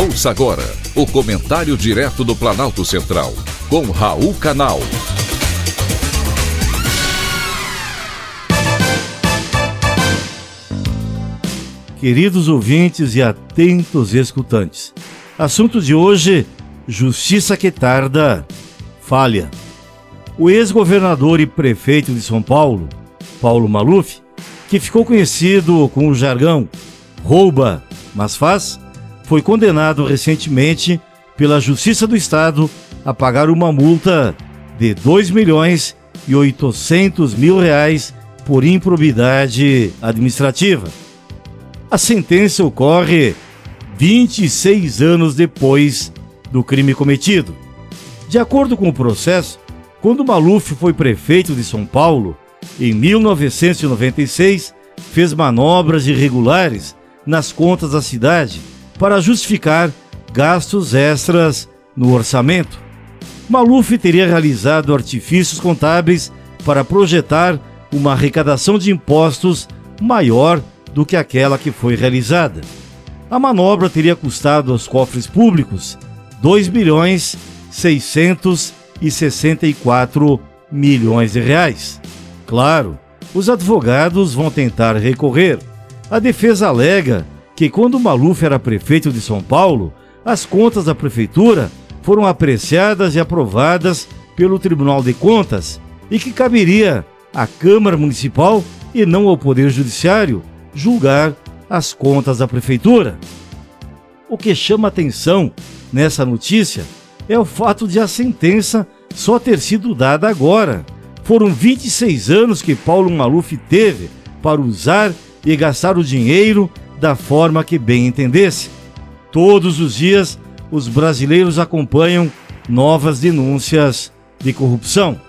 Ouça agora o comentário direto do Planalto Central, com Raul Canal. Queridos ouvintes e atentos escutantes, assunto de hoje: Justiça que tarda, falha. O ex-governador e prefeito de São Paulo, Paulo Maluf, que ficou conhecido com o jargão rouba, mas faz, foi condenado recentemente pela Justiça do Estado a pagar uma multa de 2 milhões e 800 mil reais por improbidade administrativa. A sentença ocorre 26 anos depois do crime cometido. De acordo com o processo, quando Maluf foi prefeito de São Paulo, em 1996, fez manobras irregulares nas contas da cidade para justificar gastos extras no orçamento. Maluf teria realizado artifícios contábeis para projetar uma arrecadação de impostos maior do que aquela que foi realizada. A manobra teria custado aos cofres públicos 2 bilhões 664 milhões de reais. Claro, os advogados vão tentar recorrer. A defesa alega que quando Maluf era prefeito de São Paulo, as contas da prefeitura foram apreciadas e aprovadas pelo Tribunal de Contas e que caberia à Câmara Municipal e não ao Poder Judiciário julgar as contas da prefeitura. O que chama atenção nessa notícia é o fato de a sentença só ter sido dada agora foram 26 anos que Paulo Maluf teve para usar e gastar o dinheiro da forma que bem entendesse. Todos os dias, os brasileiros acompanham novas denúncias de corrupção,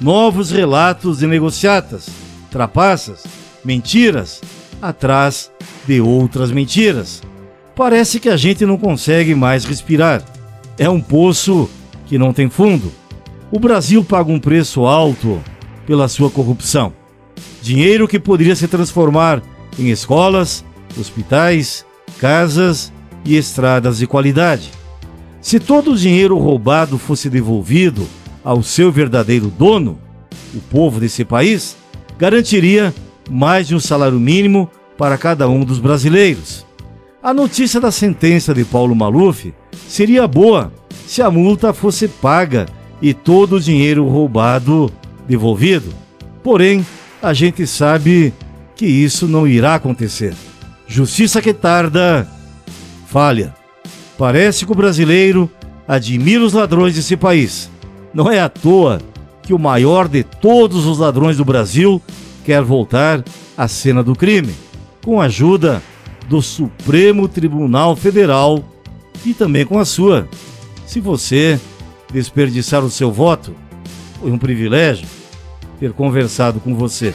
novos relatos de negociatas, trapaças, mentiras, atrás de outras mentiras. Parece que a gente não consegue mais respirar. É um poço que não tem fundo. O Brasil paga um preço alto pela sua corrupção. Dinheiro que poderia se transformar em escolas, hospitais, casas e estradas de qualidade. Se todo o dinheiro roubado fosse devolvido ao seu verdadeiro dono, o povo desse país, garantiria mais de um salário mínimo para cada um dos brasileiros. A notícia da sentença de Paulo Maluf seria boa se a multa fosse paga e todo o dinheiro roubado devolvido. Porém, a gente sabe que isso não irá acontecer. Justiça que tarda, falha. Parece que o brasileiro admira os ladrões desse país. Não é à toa que o maior de todos os ladrões do Brasil quer voltar à cena do crime, com a ajuda do Supremo Tribunal Federal e também com a sua. Se você desperdiçar o seu voto. Foi um privilégio ter conversado com você.